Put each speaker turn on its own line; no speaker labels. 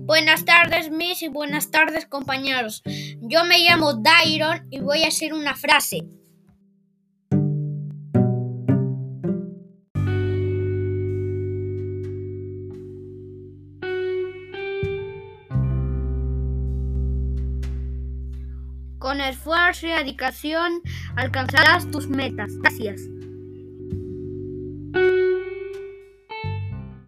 Buenas tardes, Miss, y buenas tardes, compañeros. Yo me llamo Dairon y voy a hacer una frase. Con esfuerzo y dedicación alcanzarás tus metas. Gracias.